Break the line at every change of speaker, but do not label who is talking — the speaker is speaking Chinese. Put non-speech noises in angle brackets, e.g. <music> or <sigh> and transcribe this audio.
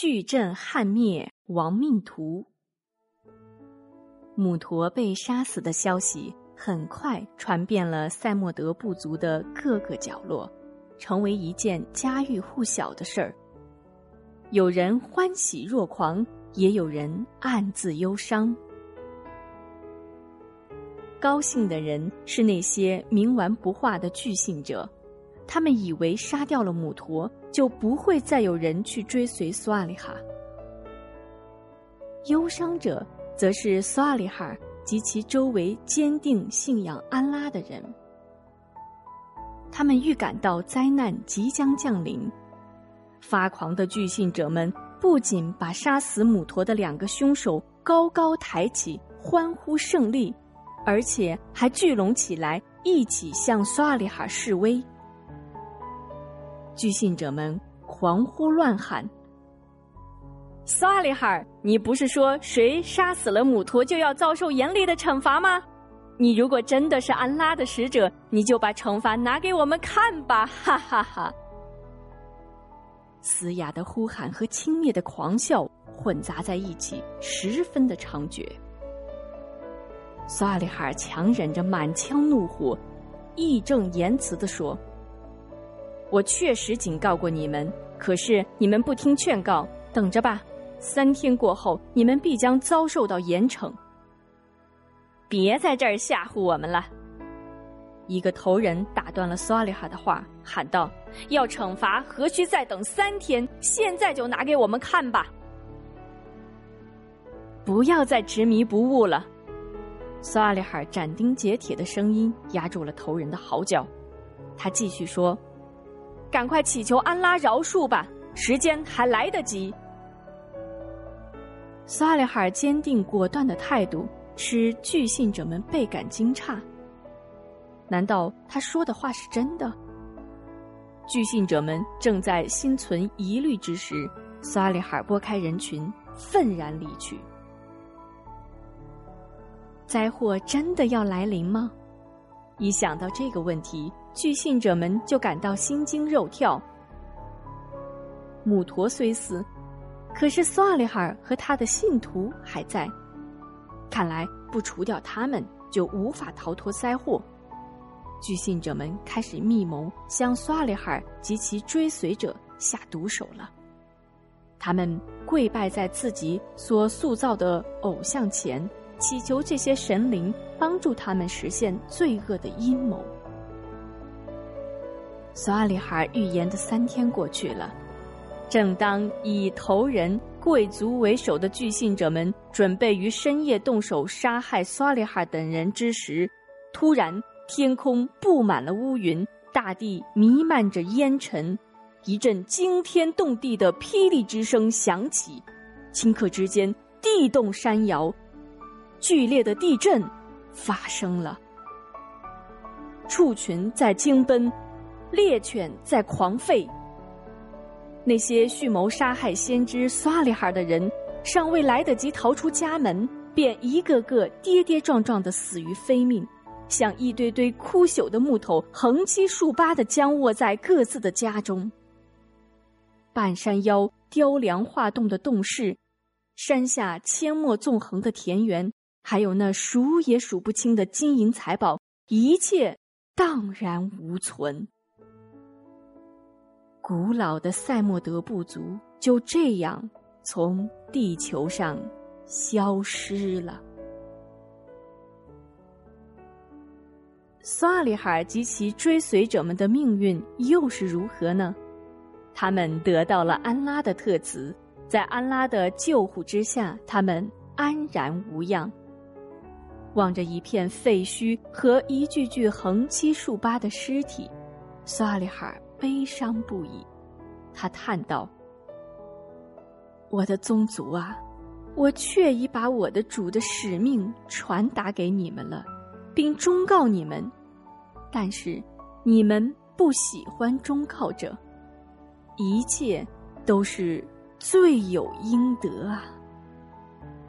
巨震撼灭亡命徒。姆陀被杀死的消息很快传遍了塞莫德部族的各个角落，成为一件家喻户晓的事儿。有人欢喜若狂，也有人暗自忧伤。高兴的人是那些冥顽不化的巨信者，他们以为杀掉了母驼，就不会再有人去追随苏阿里哈。忧伤者则是苏阿里哈及其周围坚定信仰安拉的人，他们预感到灾难即将降临。发狂的巨信者们不仅把杀死母驼的两个凶手高高抬起，欢呼胜利。而且还聚拢起来，一起向苏阿里哈示威。据信者们狂呼乱喊：“苏阿里哈，你不是说谁杀死了母驼就要遭受严厉的惩罚吗？你如果真的是安拉的使者，你就把惩罚拿给我们看吧！” <laughs> 哈哈哈！嘶哑的呼喊和轻蔑的狂笑混杂在一起，十分的猖獗。苏阿里哈强忍着满腔怒火，义正言辞地说：“我确实警告过你们，可是你们不听劝告，等着吧！三天过后，你们必将遭受到严惩。别在这儿吓唬我们了！”一个头人打断了苏阿里哈的话，喊道：“要惩罚，何须再等三天？现在就拿给我们看吧！不要再执迷不悟了。”苏阿里哈斩钉截铁的声音压住了头人的嚎叫，他继续说：“赶快祈求安拉饶恕吧，时间还来得及。”苏阿里哈坚定果断的态度使据信者们倍感惊诧。难道他说的话是真的？据信者们正在心存疑虑之时，苏阿里哈拨开人群，愤然离去。灾祸真的要来临吗？一想到这个问题，据信者们就感到心惊肉跳。母陀虽死，可是苏阿里哈尔和他的信徒还在。看来不除掉他们，就无法逃脱灾祸。据信者们开始密谋，向苏阿里哈尔及其追随者下毒手了。他们跪拜在自己所塑造的偶像前。祈求这些神灵帮助他们实现罪恶的阴谋。索阿里哈预言的三天过去了，正当以头人、贵族为首的巨信者们准备于深夜动手杀害索阿里哈等人之时，突然天空布满了乌云，大地弥漫着烟尘，一阵惊天动地的霹雳之声响起，顷刻之间地动山摇。剧烈的地震发生了，畜群在惊奔，猎犬在狂吠。那些蓄谋杀害先知萨利哈的人，尚未来得及逃出家门，便一个个跌跌撞撞的死于非命，像一堆堆枯朽的木头，横七竖八的僵卧在各自的家中。半山腰雕梁画栋的洞室，山下阡陌纵横的田园。还有那数也数不清的金银财宝，一切荡然无存。古老的塞莫德部族就这样从地球上消失了。萨利哈及其追随者们的命运又是如何呢？他们得到了安拉的特赐，在安拉的救护之下，他们安然无恙。望着一片废墟和一具具横七竖八的尸体，萨利哈悲伤不已。他叹道：“我的宗族啊，我确已把我的主的使命传达给你们了，并忠告你们，但是你们不喜欢忠告者，一切都是罪有应得啊。”